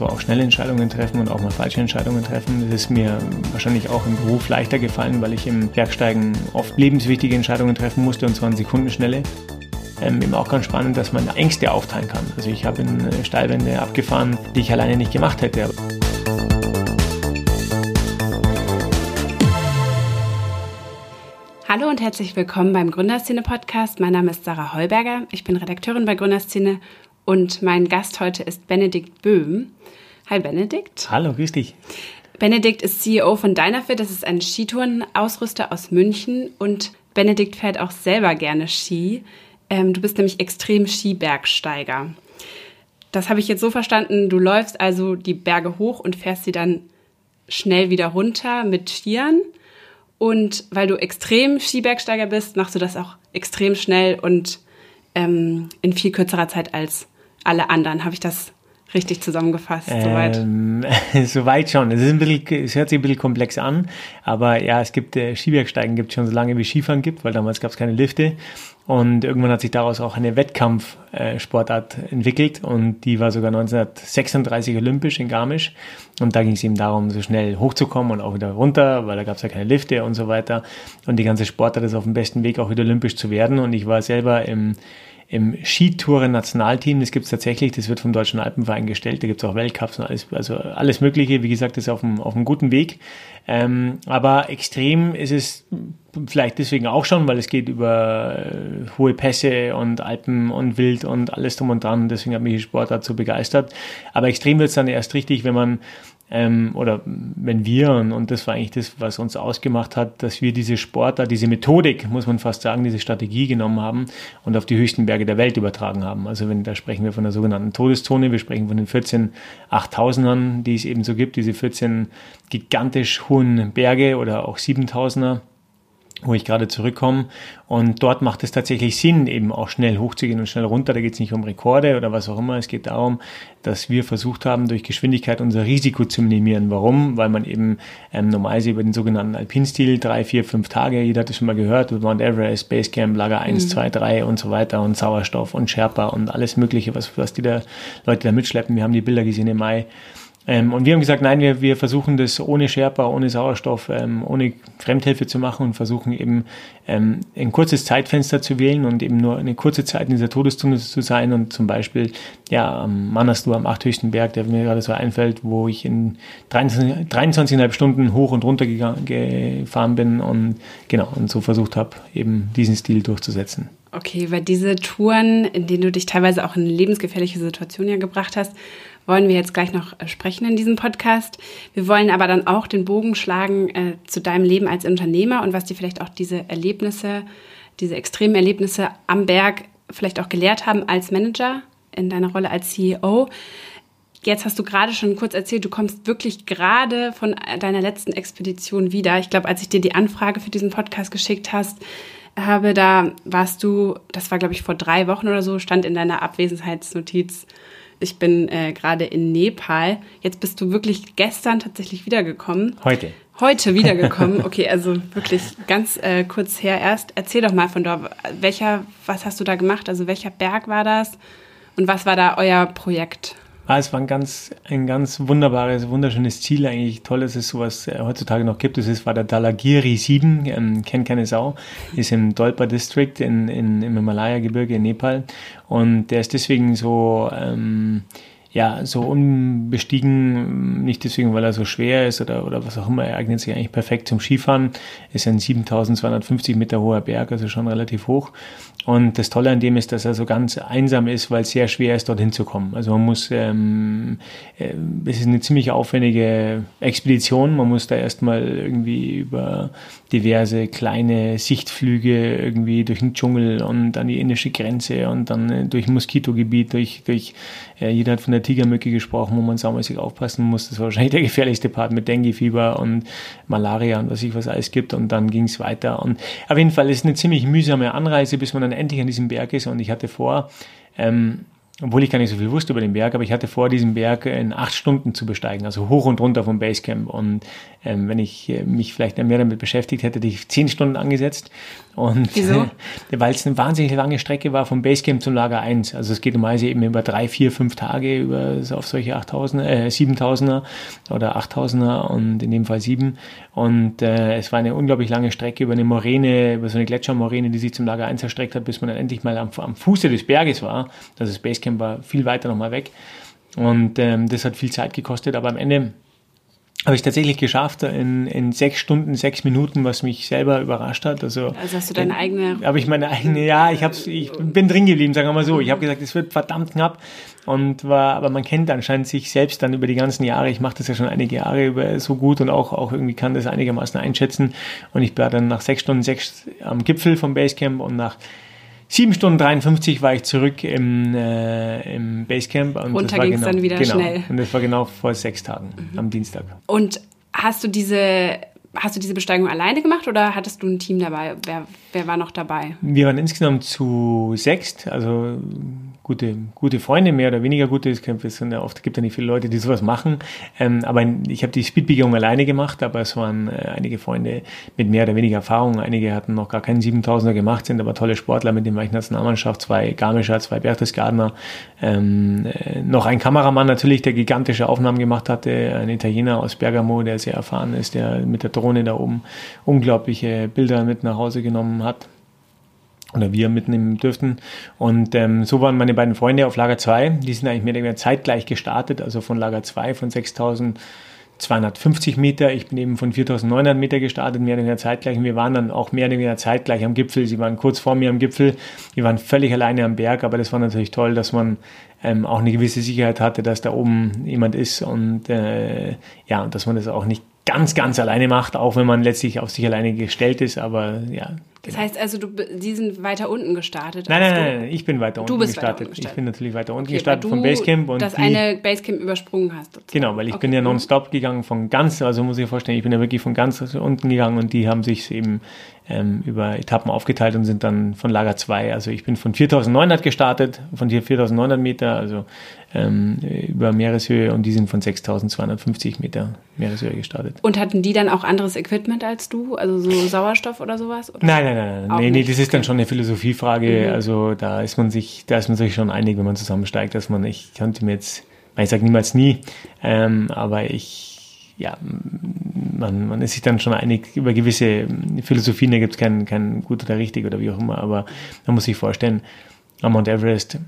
Auch schnelle Entscheidungen treffen und auch mal falsche Entscheidungen treffen. Das ist mir wahrscheinlich auch im Beruf leichter gefallen, weil ich im Bergsteigen oft lebenswichtige Entscheidungen treffen musste und zwar in Sekundenschnelle. Ähm, eben auch ganz spannend, dass man Ängste aufteilen kann. Also ich habe in Steilwände abgefahren, die ich alleine nicht gemacht hätte. Hallo und herzlich willkommen beim Gründerszene Podcast. Mein Name ist Sarah Heuberger. Ich bin Redakteurin bei Gründerszene und mein Gast heute ist Benedikt Böhm. Hi Benedikt. Hallo, grüß dich. Benedikt ist CEO von Dynafit. Das ist ein Skitourenausrüster aus München und Benedikt fährt auch selber gerne Ski. Ähm, du bist nämlich extrem Skibergsteiger. Das habe ich jetzt so verstanden, du läufst also die Berge hoch und fährst sie dann schnell wieder runter mit Skiern. Und weil du extrem Skibergsteiger bist, machst du das auch extrem schnell und ähm, in viel kürzerer Zeit als alle anderen. Habe ich das richtig zusammengefasst? Ähm, soweit schon. Es, ist ein bisschen, es hört sich ein bisschen komplex an, aber ja, es gibt äh, Skibergsteigen gibt schon so lange wie Skifahren gibt, weil damals gab es keine Lifte. Und irgendwann hat sich daraus auch eine Wettkampfsportart äh, entwickelt und die war sogar 1936 olympisch in Garmisch. Und da ging es eben darum, so schnell hochzukommen und auch wieder runter, weil da gab es ja keine Lifte und so weiter. Und die ganze Sportart ist auf dem besten Weg, auch wieder olympisch zu werden. Und ich war selber im im Skitouren-Nationalteam, das gibt es tatsächlich, das wird vom Deutschen Alpenverein gestellt, da gibt es auch Weltcups und alles, also alles Mögliche, wie gesagt, ist auf einem, auf einem guten Weg. Ähm, aber extrem ist es vielleicht deswegen auch schon, weil es geht über äh, hohe Pässe und Alpen und Wild und alles drum und dran, deswegen hat mich die Sportart so begeistert. Aber extrem wird es dann erst richtig, wenn man ähm, oder wenn wir, und, das war eigentlich das, was uns ausgemacht hat, dass wir diese Sportart, diese Methodik, muss man fast sagen, diese Strategie genommen haben und auf die höchsten Berge der Welt übertragen haben. Also wenn, da sprechen wir von der sogenannten Todeszone, wir sprechen von den 14 8000ern, die es eben so gibt, diese 14 gigantisch hohen Berge oder auch 7000er wo ich gerade zurückkomme. Und dort macht es tatsächlich Sinn, eben auch schnell hochzugehen und schnell runter. Da geht es nicht um Rekorde oder was auch immer. Es geht darum, dass wir versucht haben, durch Geschwindigkeit unser Risiko zu minimieren. Warum? Weil man eben ähm, normalerweise über den sogenannten Alpinstil drei, vier, fünf Tage, jeder hat es schon mal gehört, Mount Everest, Basecamp, Lager 1, mhm. 2, 3 und so weiter und Sauerstoff und Sherpa und alles Mögliche, was, was die da Leute da mitschleppen. Wir haben die Bilder gesehen im Mai. Ähm, und wir haben gesagt, nein, wir, wir versuchen das ohne Sherpa, ohne Sauerstoff, ähm, ohne Fremdhilfe zu machen und versuchen eben ähm, ein kurzes Zeitfenster zu wählen und eben nur eine kurze Zeit in dieser Todesstunde zu sein und zum Beispiel ja am Manaslu, am achthöchsten Berg, der mir gerade so einfällt, wo ich in 23,5 23 Stunden hoch und runter gefahren bin und genau und so versucht habe, eben diesen Stil durchzusetzen. Okay, weil diese Touren, in denen du dich teilweise auch in lebensgefährliche Situationen ja gebracht hast, wollen wir jetzt gleich noch äh, sprechen in diesem Podcast. Wir wollen aber dann auch den Bogen schlagen äh, zu deinem Leben als Unternehmer und was dir vielleicht auch diese Erlebnisse, diese extremen Erlebnisse am Berg vielleicht auch gelehrt haben als Manager in deiner Rolle als CEO. Jetzt hast du gerade schon kurz erzählt, du kommst wirklich gerade von deiner letzten Expedition wieder. Ich glaube, als ich dir die Anfrage für diesen Podcast geschickt hast, habe, da warst du, das war glaube ich vor drei Wochen oder so, stand in deiner Abwesenheitsnotiz ich bin äh, gerade in Nepal. Jetzt bist du wirklich gestern tatsächlich wiedergekommen. Heute. Heute wiedergekommen. Okay, also wirklich ganz äh, kurz her erst. Erzähl doch mal von dort. Welcher, was hast du da gemacht? Also welcher Berg war das? Und was war da euer Projekt? Ah, es war ein ganz, ein ganz wunderbares, wunderschönes Ziel eigentlich. Toll, dass es sowas äh, heutzutage noch gibt. Es war der Dalagiri 7, ähm, kennt keine Sau, ist im Dolpa District in, in, im Himalaya-Gebirge in Nepal. Und der ist deswegen so, ähm, ja, so unbestiegen, nicht deswegen, weil er so schwer ist oder, oder was auch immer, er eignet sich eigentlich perfekt zum Skifahren. Ist ein 7250 Meter hoher Berg, also schon relativ hoch. Und das Tolle an dem ist, dass er so ganz einsam ist, weil es sehr schwer ist, dorthin zu kommen. Also man muss, ähm, äh, es ist eine ziemlich aufwendige Expedition. Man muss da erstmal irgendwie über diverse kleine Sichtflüge irgendwie durch den Dschungel und an die indische Grenze und dann äh, durch Moskitogebiet, durch, durch äh, jeder hat von der Tigermücke gesprochen, wo man saumäßig aufpassen muss. Das war wahrscheinlich der gefährlichste Part mit Dengue-Fieber und Malaria und was ich was alles gibt. Und dann ging es weiter. Und auf jeden Fall ist es eine ziemlich mühsame Anreise, bis man dann endlich an diesem Berg ist. Und ich hatte vor, ähm, obwohl ich gar nicht so viel wusste über den Berg, aber ich hatte vor, diesen Berg in acht Stunden zu besteigen, also hoch und runter vom Basecamp. Und ähm, wenn ich äh, mich vielleicht mehr damit beschäftigt hätte, hätte ich zehn Stunden angesetzt. Und Wieso? Äh, weil es eine wahnsinnig lange Strecke war vom Basecamp zum Lager 1. Also es geht normalerweise eben über drei, vier, fünf Tage über auf solche 8000er, äh, 7000er oder 8000er und in dem Fall sieben. Und äh, es war eine unglaublich lange Strecke über eine Moräne, über so eine Gletschermoräne, die sich zum Lager 1 erstreckt hat, bis man dann endlich mal am, am Fuße des Berges war. Das Basecamp war viel weiter nochmal weg. Und ähm, das hat viel Zeit gekostet, aber am Ende habe ich tatsächlich geschafft in, in sechs Stunden, sechs Minuten, was mich selber überrascht hat. Also, also hast du deine eigene. Habe ich meine eigene, ja, ich, hab's, ich bin drin geblieben, sagen wir mal so. Ich habe gesagt, es wird verdammt knapp und war, aber man kennt anscheinend sich selbst dann über die ganzen Jahre. Ich mache das ja schon einige Jahre über so gut und auch, auch irgendwie kann das einigermaßen einschätzen. Und ich war dann nach sechs Stunden sechs am Gipfel vom Basecamp und nach 7 Stunden 53 war ich zurück im, äh, im Basecamp. Und Runter ging es genau, dann wieder genau, schnell. Und das war genau vor sechs Tagen, mhm. am Dienstag. Und hast du diese Hast du diese Besteigung alleine gemacht oder hattest du ein Team dabei? Wer, wer war noch dabei? Wir waren insgesamt zu sechst, also gute, gute Freunde, mehr oder weniger gute. Es sind ja oft gibt ja nicht viele Leute, die sowas machen. Ähm, aber ich habe die Speedbegehung alleine gemacht, aber es waren äh, einige Freunde mit mehr oder weniger Erfahrung. Einige hatten noch gar keinen 7000er gemacht, sind aber tolle Sportler, mit war ich Nationalmannschaft, zwei Garmischer, zwei Berchtesgadener, ähm, äh, noch ein Kameramann natürlich, der gigantische Aufnahmen gemacht hatte, ein Italiener aus Bergamo, der sehr erfahren ist, der mit der Drohne da oben unglaubliche Bilder mit nach Hause genommen hat oder wir mitnehmen dürften. Und ähm, so waren meine beiden Freunde auf Lager 2. Die sind eigentlich mehr oder weniger zeitgleich gestartet, also von Lager 2 von 6250 Meter. Ich bin eben von 4900 Meter gestartet, mehr oder weniger zeitgleich. Und wir waren dann auch mehr oder weniger zeitgleich am Gipfel. Sie waren kurz vor mir am Gipfel. Wir waren völlig alleine am Berg, aber das war natürlich toll, dass man ähm, auch eine gewisse Sicherheit hatte, dass da oben jemand ist und äh, ja, und dass man das auch nicht ganz, ganz alleine macht, auch wenn man letztlich auf sich alleine gestellt ist, aber ja. Das genau. heißt also, du, die sind weiter unten gestartet? Nein, nein, nein, nein, ich bin weiter unten, gestartet. weiter unten gestartet. Ich bin natürlich weiter unten okay, gestartet vom Basecamp. Und das die, eine Basecamp übersprungen hast. Sozusagen. Genau, weil ich okay. bin ja nonstop gegangen von ganz, also muss ich vorstellen, ich bin ja wirklich von ganz unten gegangen und die haben sich eben ähm, über Etappen aufgeteilt und sind dann von Lager 2, also ich bin von 4900 gestartet, von hier 4900 Meter, also ähm, über Meereshöhe und die sind von 6250 Meter Meereshöhe gestartet. Und hatten die dann auch anderes Equipment als du, also so Sauerstoff oder sowas? Oder? Nein, nein, nein, nein, nee, nee, das ist dann schon eine Philosophiefrage, mhm. also da ist man sich, da ist man sich schon einig, wenn man zusammensteigt, dass man, ich könnte mir jetzt, ich sage niemals nie, ähm, aber ich ja, man, man ist sich dann schon einig. Über gewisse Philosophien, da gibt es kein, kein gut oder richtig oder wie auch immer, aber man muss sich vorstellen, am Mount Everest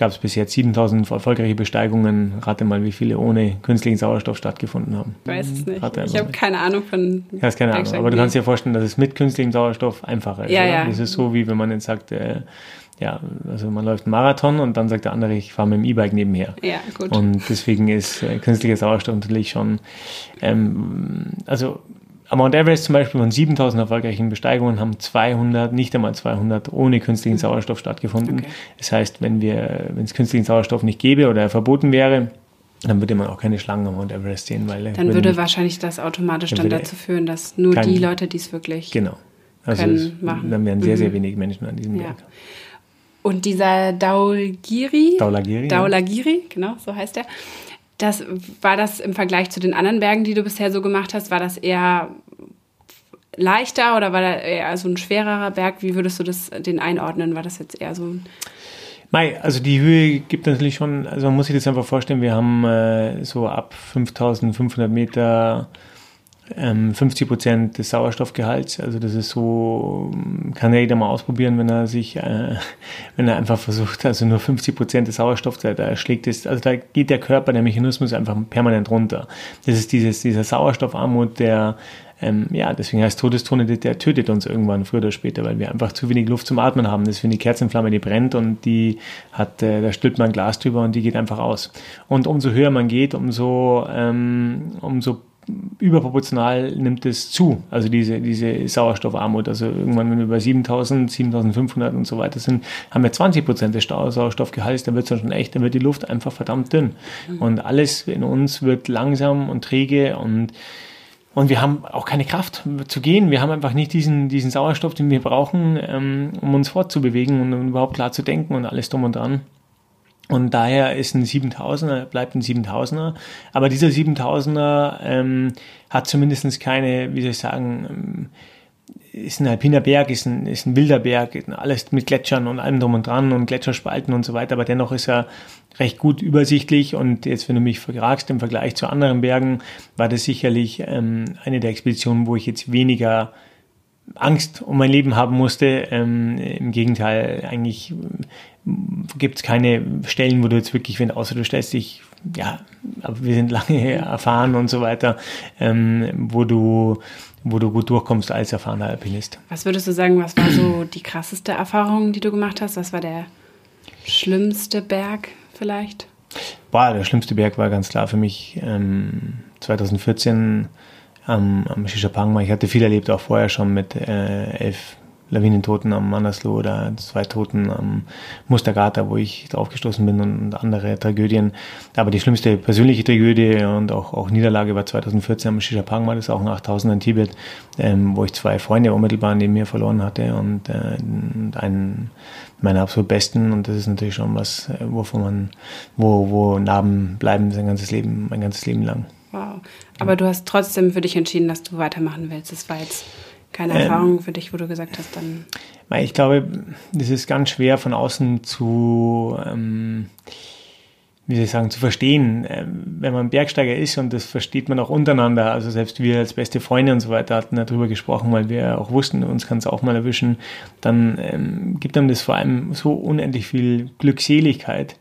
gab es bis jetzt 7000 erfolgreiche Besteigungen. Rate mal, wie viele ohne künstlichen Sauerstoff stattgefunden haben. Ich weiß es nicht. ich habe keine Ahnung von. Du hast keine Ahnung, aber du kannst dir vorstellen, dass es mit künstlichem Sauerstoff einfacher ist. Ja, ja. Das ist so, wie wenn man jetzt sagt, äh, ja, also man läuft einen Marathon und dann sagt der andere, ich fahre mit dem E-Bike nebenher. Ja, gut. Und deswegen ist äh, künstlicher Sauerstoff natürlich schon, ähm, also am Mount Everest zum Beispiel von 7000 erfolgreichen Besteigungen haben 200, nicht einmal 200 ohne künstlichen mhm. Sauerstoff stattgefunden. Okay. Das heißt, wenn wir, wenn es künstlichen Sauerstoff nicht gäbe oder er verboten wäre, dann würde man auch keine Schlangen am Mount Everest sehen, weil dann würde wahrscheinlich das automatisch dann dazu führen, dass nur die Leute, die es wirklich genau. Also können, es, machen. Dann wären sehr, sehr mhm. wenig Menschen an diesem ja. Berg. Und dieser Daulagiri, Daulagiri, Daulagiri, ja. genau, so heißt er. Das war das im Vergleich zu den anderen Bergen, die du bisher so gemacht hast, war das eher leichter oder war das eher so ein schwererer Berg? Wie würdest du das den einordnen? War das jetzt eher so ein Mei, also die Höhe gibt natürlich schon, also man muss sich das einfach vorstellen, wir haben äh, so ab 5500 Meter 50 ähm, Prozent des Sauerstoffgehalts. Also das ist so, kann ja jeder mal ausprobieren, wenn er sich, äh, wenn er einfach versucht, also nur 50 Prozent des Sauerstoffs, da, da schlägt es, also da geht der Körper, der Mechanismus einfach permanent runter. Das ist dieses, dieser Sauerstoffarmut, der ähm, ja, deswegen heißt Todestone, der tötet uns irgendwann früher oder später, weil wir einfach zu wenig Luft zum Atmen haben. Das ist wie eine Kerzenflamme, die brennt und die hat, äh, da stülpt man ein Glas drüber und die geht einfach aus. Und umso höher man geht, umso, ähm, umso überproportional nimmt es zu, also diese, diese Sauerstoffarmut. Also irgendwann, wenn wir bei 7000, 7500 und so weiter sind, haben wir 20 Prozent des Sauerstoffgehalts, dann wird es dann schon echt, dann wird die Luft einfach verdammt dünn. Mhm. Und alles in uns wird langsam und träge und und wir haben auch keine Kraft zu gehen. Wir haben einfach nicht diesen, diesen Sauerstoff, den wir brauchen, ähm, um uns fortzubewegen und um überhaupt klar zu denken und alles drum und dran. Und daher ist ein 7000er, bleibt ein 7000er. Aber dieser 7000er ähm, hat zumindest keine, wie soll ich sagen, ähm, ist ein alpiner Berg, ist ein, ist ein wilder Berg, alles mit Gletschern und allem drum und dran und Gletscherspalten und so weiter, aber dennoch ist er recht gut übersichtlich und jetzt, wenn du mich fragst, im Vergleich zu anderen Bergen, war das sicherlich ähm, eine der Expeditionen, wo ich jetzt weniger Angst um mein Leben haben musste. Ähm, Im Gegenteil, eigentlich gibt es keine Stellen, wo du jetzt wirklich, wenn außer du stellst dich, ja, aber wir sind lange erfahren und so weiter, ähm, wo du wo du gut durchkommst als erfahrener Alpinist. Was würdest du sagen, was war so die krasseste Erfahrung, die du gemacht hast? Was war der schlimmste Berg vielleicht? Boah, der schlimmste Berg war ganz klar für mich ähm, 2014 am, am Shishapangma. Ich hatte viel erlebt, auch vorher schon mit äh, elf Lawinentoten am Manaslu oder zwei Toten am Mustagata, wo ich draufgestoßen bin und andere Tragödien. Aber die schlimmste persönliche Tragödie und auch, auch Niederlage war 2014 am Shishapangma, das ist auch ein 8000 in Tibet, ähm, wo ich zwei Freunde unmittelbar neben mir verloren hatte und, äh, einen meiner absolut besten und das ist natürlich schon was, äh, wovon man, wo, wo Narben bleiben sein ganzes Leben, mein ganzes Leben lang. Wow. Aber du hast trotzdem für dich entschieden, dass du weitermachen willst. Das war jetzt keine ähm, Erfahrung ähm, für dich, wo du gesagt hast, dann. Ich glaube, das ist ganz schwer von außen zu, ähm, wie soll ich sagen, zu verstehen. Ähm, wenn man Bergsteiger ist und das versteht man auch untereinander, also selbst wir als beste Freunde und so weiter hatten darüber gesprochen, weil wir auch wussten, uns kann es auch mal erwischen, dann ähm, gibt einem das vor allem so unendlich viel Glückseligkeit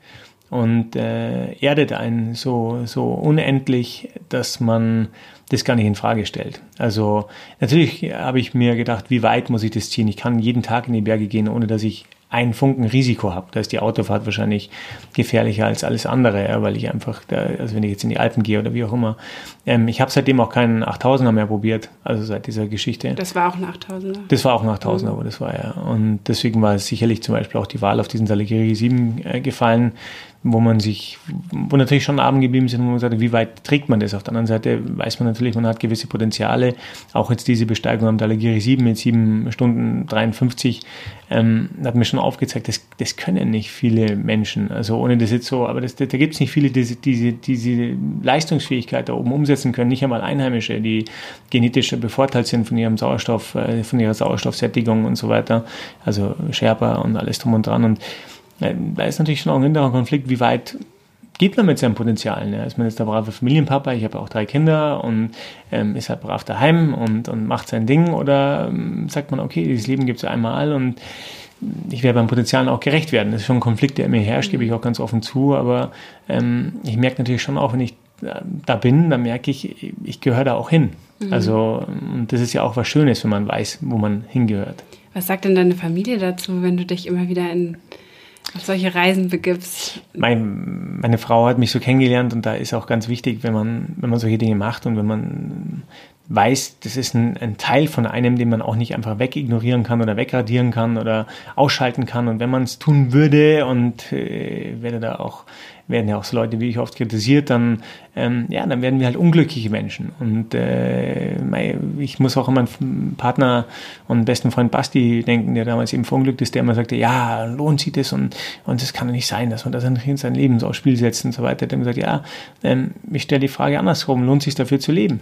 und äh, erdet einen so, so unendlich, dass man das gar nicht in Frage stellt. Also natürlich habe ich mir gedacht, wie weit muss ich das ziehen? Ich kann jeden Tag in die Berge gehen, ohne dass ich einen Funken Risiko habe. Da ist die Autofahrt wahrscheinlich gefährlicher als alles andere, ja, weil ich einfach, da, also wenn ich jetzt in die Alpen gehe oder wie auch immer. Ähm, ich habe seitdem auch keinen 8000er mehr probiert, also seit dieser Geschichte. Das war auch ein 8000er? Das war auch ein 8000er, mhm. aber das war ja. Und deswegen war es sicherlich zum Beispiel auch die Wahl auf diesen Saligiri 7 äh, gefallen, wo man sich, wo natürlich schon Abend geblieben sind, wo man sagt, wie weit trägt man das? Auf der anderen Seite weiß man natürlich, man hat gewisse Potenziale. Auch jetzt diese Besteigung am Dalagiri 7 mit 7 Stunden 53 ähm, hat mir schon aufgezeigt, das, das können nicht viele Menschen. Also ohne das jetzt so, aber das, da gibt es nicht viele, die diese, diese, diese Leistungsfähigkeit da oben umsetzen können. Nicht einmal Einheimische, die genetisch bevorteilt sind von ihrem Sauerstoff, äh, von ihrer Sauerstoffsättigung und so weiter. Also Sherpa und alles drum und dran. Und da ist natürlich schon auch ein hinterer Konflikt, wie weit geht man mit seinem Potenzial. Ne? Ist man jetzt der brave Familienpapa, ich habe auch drei Kinder und ähm, ist halt brav daheim und, und macht sein Ding oder ähm, sagt man, okay, dieses Leben gibt es einmal und ich werde beim Potenzial auch gerecht werden. Das ist schon ein Konflikt, der mir herrscht, gebe ich auch ganz offen zu, aber ähm, ich merke natürlich schon auch, wenn ich da bin, dann merke ich, ich gehöre da auch hin. Mhm. Also, und das ist ja auch was Schönes, wenn man weiß, wo man hingehört. Was sagt denn deine Familie dazu, wenn du dich immer wieder in auf solche Reisen begibst? Mein, meine Frau hat mich so kennengelernt und da ist auch ganz wichtig, wenn man, wenn man solche Dinge macht und wenn man weiß, das ist ein, ein, Teil von einem, den man auch nicht einfach wegignorieren kann oder wegradieren kann oder ausschalten kann. Und wenn man es tun würde und äh, werde da auch werden ja auch so Leute wie ich oft kritisiert, dann ähm, ja, dann werden wir halt unglückliche Menschen. Und äh, ich muss auch an meinen Partner und besten Freund Basti denken, der damals eben verunglückt ist, der immer sagte, ja, lohnt sich das und und das kann doch nicht sein, dass man das in sein Leben so aufs Spiel setzt und so weiter. Der hat gesagt, ja, ähm, ich stelle die Frage andersrum, lohnt sich dafür zu leben?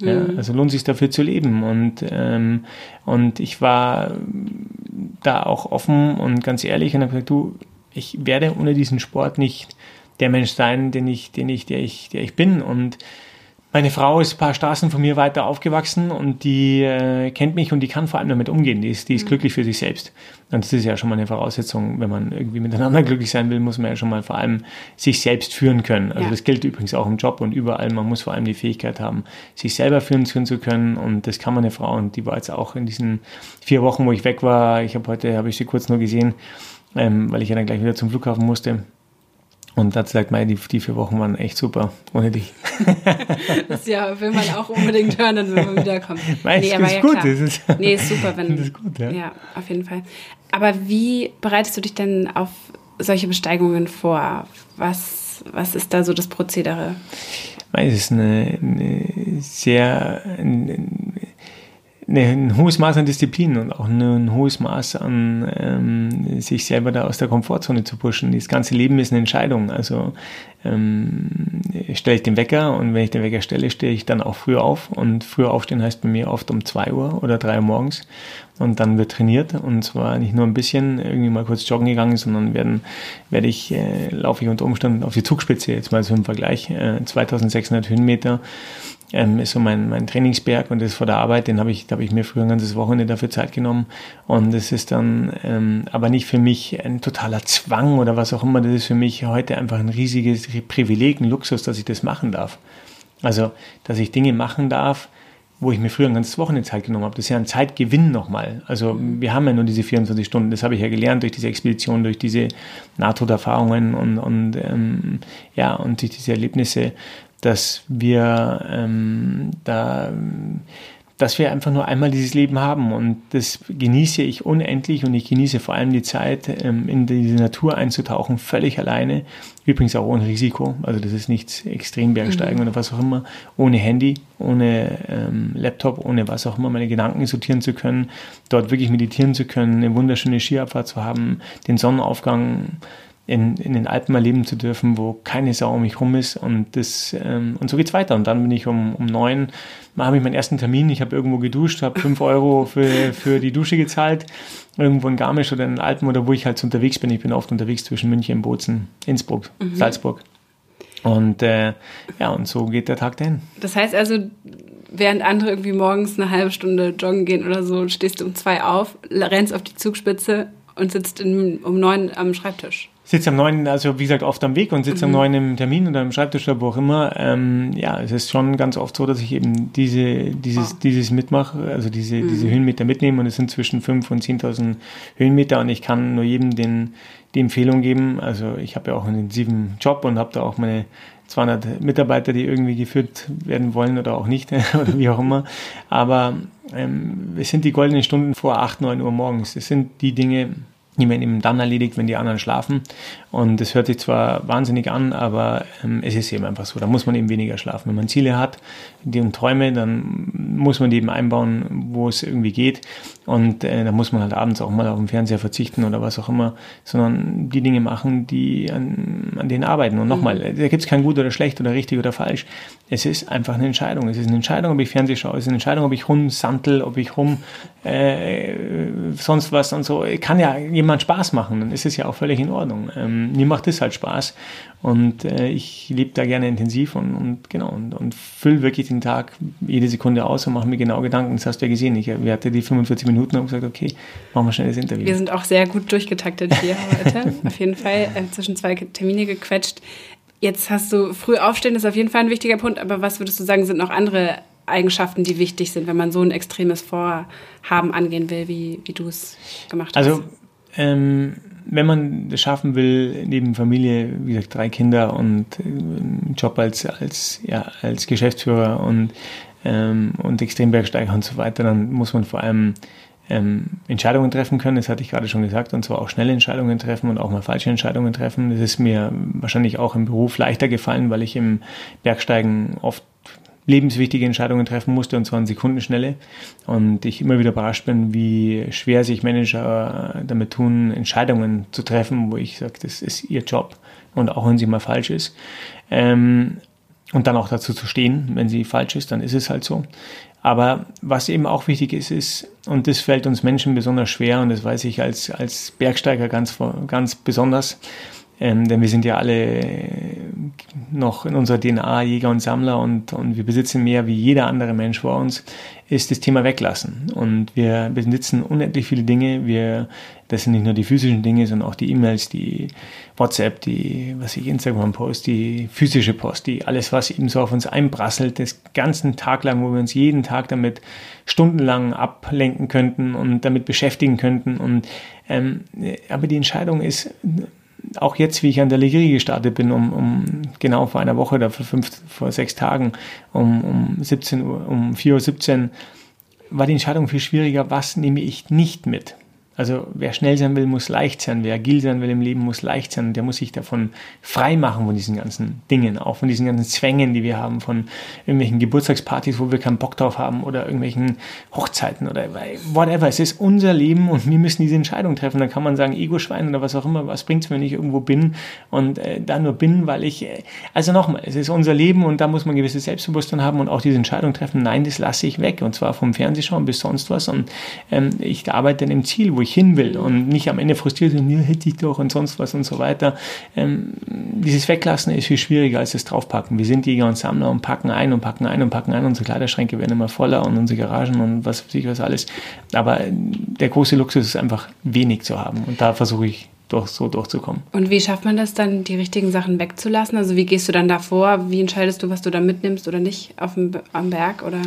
Ja, mhm. also lohnt sich dafür zu leben. Und, ähm, und ich war da auch offen und ganz ehrlich und habe gesagt, du, ich werde ohne diesen Sport nicht der Mensch sein, den ich, den ich, der ich, der ich bin. Und meine Frau ist ein paar Straßen von mir weiter aufgewachsen und die äh, kennt mich und die kann vor allem damit umgehen. Die ist, die ist mhm. glücklich für sich selbst. Und das ist ja schon mal eine Voraussetzung, wenn man irgendwie miteinander glücklich sein will, muss man ja schon mal vor allem sich selbst führen können. Also ja. das gilt übrigens auch im Job und überall. Man muss vor allem die Fähigkeit haben, sich selber führen zu können. Und das kann man eine Frau. Und die war jetzt auch in diesen vier Wochen, wo ich weg war. Ich habe heute, habe ich sie kurz nur gesehen, ähm, weil ich ja dann gleich wieder zum Flughafen musste und da sagt man, die, die vier Wochen waren echt super, ohne dich. das ja, will man auch unbedingt hören, dann wenn man wiederkommt. Meinst nee, ist ja gut. Das ist, nee, ist super, wenn. Das ist gut, ja. Ja, auf jeden Fall. Aber wie bereitest du dich denn auf solche Besteigungen vor? Was, was ist da so das Prozedere? Es ist eine, eine sehr, eine, ein hohes Maß an Disziplin und auch ein hohes Maß an ähm, sich selber da aus der Komfortzone zu pushen. Das ganze Leben ist eine Entscheidung. Also ähm, stelle ich den Wecker und wenn ich den Wecker stelle, stehe ich dann auch früher auf. Und früher aufstehen heißt bei mir oft um zwei Uhr oder drei Uhr morgens. Und dann wird trainiert und zwar nicht nur ein bisschen irgendwie mal kurz joggen gegangen, sondern werden, werde ich, äh, laufe ich unter Umständen auf die Zugspitze, jetzt mal so im Vergleich, äh, 2600 Höhenmeter ähm, ist so mein, mein Trainingsberg und das vor der Arbeit, den habe ich, da habe ich mir früher ein ganzes Wochenende dafür Zeit genommen und das ist dann ähm, aber nicht für mich ein totaler Zwang oder was auch immer, das ist für mich heute einfach ein riesiges Privileg, ein Luxus, dass ich das machen darf. Also, dass ich Dinge machen darf, wo ich mir früher ein ganzes Wochenende Zeit genommen habe. Das ist ja ein Zeitgewinn nochmal. Also wir haben ja nur diese 24 Stunden. Das habe ich ja gelernt durch diese Expedition, durch diese Nahtoderfahrungen und, und ähm, ja und durch diese Erlebnisse, dass wir ähm, da dass wir einfach nur einmal dieses Leben haben. Und das genieße ich unendlich und ich genieße vor allem die Zeit, ähm, in diese Natur einzutauchen, völlig alleine, übrigens auch ohne Risiko, also das ist nichts Extrembergsteigen mhm. oder was auch immer, ohne Handy, ohne ähm, Laptop, ohne was auch immer, meine Gedanken sortieren zu können, dort wirklich meditieren zu können, eine wunderschöne Skiabfahrt zu haben, den Sonnenaufgang in, in den Alpen erleben zu dürfen, wo keine Sau um mich rum ist und das ähm, und so geht's weiter. Und dann bin ich um, um neun, habe ich meinen ersten Termin, ich habe irgendwo geduscht, habe fünf Euro für, für die Dusche gezahlt, irgendwo in Garmisch oder in den Alpen oder wo ich halt unterwegs bin. Ich bin oft unterwegs zwischen München, Bozen, Innsbruck, mhm. Salzburg. Und äh, ja, und so geht der Tag dahin. Das heißt also, während andere irgendwie morgens eine halbe Stunde joggen gehen oder so, stehst du um zwei auf, rennst auf die Zugspitze und sitzt in, um neun am Schreibtisch sitze am neuen, also wie gesagt, oft am Weg und sitze mhm. am neuen im Termin oder im Schreibtisch oder wo auch immer. Ähm, ja, es ist schon ganz oft so, dass ich eben diese, dieses, oh. dieses mitmache, also diese, mhm. diese Höhenmeter mitnehme und es sind zwischen 5.000 und 10.000 Höhenmeter und ich kann nur jedem den, die Empfehlung geben. Also ich habe ja auch einen intensiven Job und habe da auch meine 200 Mitarbeiter, die irgendwie geführt werden wollen oder auch nicht oder wie auch immer. Aber ähm, es sind die goldenen Stunden vor 8, 9 Uhr morgens. Es sind die Dinge, die man eben dann erledigt, wenn die anderen schlafen. Und das hört sich zwar wahnsinnig an, aber ähm, es ist eben einfach so. Da muss man eben weniger schlafen. Wenn man Ziele hat, die und Träume, dann muss man die eben einbauen, wo es irgendwie geht. Und äh, da muss man halt abends auch mal auf den Fernseher verzichten oder was auch immer, sondern die Dinge machen, die an, an denen arbeiten. Und nochmal, mhm. da gibt es kein gut oder schlecht oder richtig oder falsch. Es ist einfach eine Entscheidung. Es ist eine Entscheidung, ob ich Fernseh schaue. Es ist eine Entscheidung, ob ich rumsantel, ob ich rum äh, sonst was und so. Kann ja jemand Spaß machen, dann ist es ja auch völlig in Ordnung. Ähm, mir macht das halt Spaß. Und äh, ich lebe da gerne intensiv und, und genau und, und fülle wirklich den Tag jede Sekunde aus und mache mir genau Gedanken. Das hast du ja gesehen. Ich, wir hatten die 45 Minuten und gesagt, okay, machen wir schnell das Interview. Wir sind auch sehr gut durchgetaktet hier heute. auf jeden Fall äh, zwischen zwei Termine gequetscht. Jetzt hast du früh aufstehen, das ist auf jeden Fall ein wichtiger Punkt. Aber was würdest du sagen, sind noch andere Eigenschaften, die wichtig sind, wenn man so ein extremes Vorhaben angehen will, wie, wie du es gemacht hast? Also ähm, wenn man das schaffen will, neben Familie, wie gesagt, drei Kinder und äh, einen Job als, als, ja, als Geschäftsführer und, ähm, und Extrembergsteiger und so weiter, dann muss man vor allem ähm, Entscheidungen treffen können. Das hatte ich gerade schon gesagt, und zwar auch schnelle Entscheidungen treffen und auch mal falsche Entscheidungen treffen. Das ist mir wahrscheinlich auch im Beruf leichter gefallen, weil ich im Bergsteigen oft lebenswichtige Entscheidungen treffen musste und zwar in Sekundenschnelle. Und ich immer wieder überrascht bin, wie schwer sich Manager äh, damit tun, Entscheidungen zu treffen, wo ich sage, das ist ihr Job und auch wenn sie mal falsch ist. Ähm, und dann auch dazu zu stehen, wenn sie falsch ist, dann ist es halt so. Aber was eben auch wichtig ist, ist, und das fällt uns Menschen besonders schwer, und das weiß ich als, als Bergsteiger ganz, ganz besonders, ähm, denn wir sind ja alle noch in unserer DNA Jäger und Sammler und, und wir besitzen mehr wie jeder andere Mensch vor uns, ist das Thema Weglassen. Und wir besitzen unendlich viele Dinge. Wir, das sind nicht nur die physischen Dinge, sondern auch die E-Mails, die WhatsApp, die, was ich Instagram-Post, die physische Post, die alles, was eben so auf uns einprasselt, das ganzen Tag lang, wo wir uns jeden Tag damit stundenlang ablenken könnten und damit beschäftigen könnten. Und ähm, aber die Entscheidung ist, auch jetzt, wie ich an der Legrie gestartet bin, um, um genau vor einer Woche oder vor, fünf, vor sechs Tagen, um, um 17 Uhr, um 4.17 Uhr, war die Entscheidung viel schwieriger, was nehme ich nicht mit. Also wer schnell sein will, muss leicht sein. Wer agil sein will im Leben, muss leicht sein. Und der muss sich davon frei machen von diesen ganzen Dingen, auch von diesen ganzen Zwängen, die wir haben, von irgendwelchen Geburtstagspartys, wo wir keinen Bock drauf haben oder irgendwelchen Hochzeiten oder whatever. Es ist unser Leben und wir müssen diese Entscheidung treffen. Dann kann man sagen, Ego-Schwein oder was auch immer, was bringt es, wenn ich irgendwo bin und äh, da nur bin, weil ich, äh, also nochmal, es ist unser Leben und da muss man gewisses Selbstbewusstsein haben und auch diese Entscheidung treffen, nein, das lasse ich weg und zwar vom Fernsehschauen bis sonst was und ähm, ich arbeite an dem Ziel, wo ich hin will und nicht am Ende frustriert und ja, hätte ich doch und sonst was und so weiter. Ähm, dieses Weglassen ist viel schwieriger als das Draufpacken. Wir sind Jäger und Sammler und packen ein und packen ein und packen ein. Unsere Kleiderschränke werden immer voller und unsere Garagen und was weiß ich was alles. Aber der große Luxus ist einfach wenig zu haben und da versuche ich durch, so durchzukommen. Und wie schafft man das dann, die richtigen Sachen wegzulassen? Also wie gehst du dann davor? Wie entscheidest du, was du da mitnimmst oder nicht auf dem, am Berg oder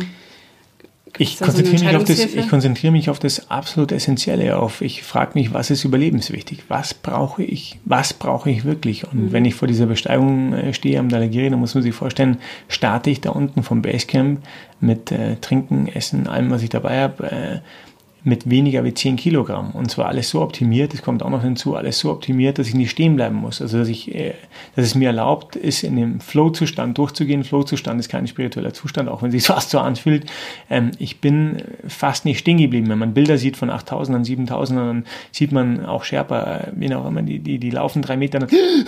ich konzentriere, mich auf das, ich konzentriere mich auf das absolut Essentielle, auf ich frage mich, was ist überlebenswichtig? Was brauche ich? Was brauche ich wirklich? Und mhm. wenn ich vor dieser Besteigung äh, stehe am Dalagiri, dann muss man sich vorstellen, starte ich da unten vom Basecamp mit äh, Trinken, Essen, allem, was ich dabei habe, äh, mit weniger wie 10 Kilogramm. Und zwar alles so optimiert, das kommt auch noch hinzu, alles so optimiert, dass ich nicht stehen bleiben muss. Also dass, ich, äh, dass es mir erlaubt ist, in dem Flow-Zustand durchzugehen. Flow-Zustand ist kein spiritueller Zustand, auch wenn es sich fast so anfühlt. Ähm, ich bin fast nicht stehen geblieben. Wenn man Bilder sieht von 8000 an 7000, dann sieht man auch Sherpa, wie auch immer, die, die, die laufen drei Meter,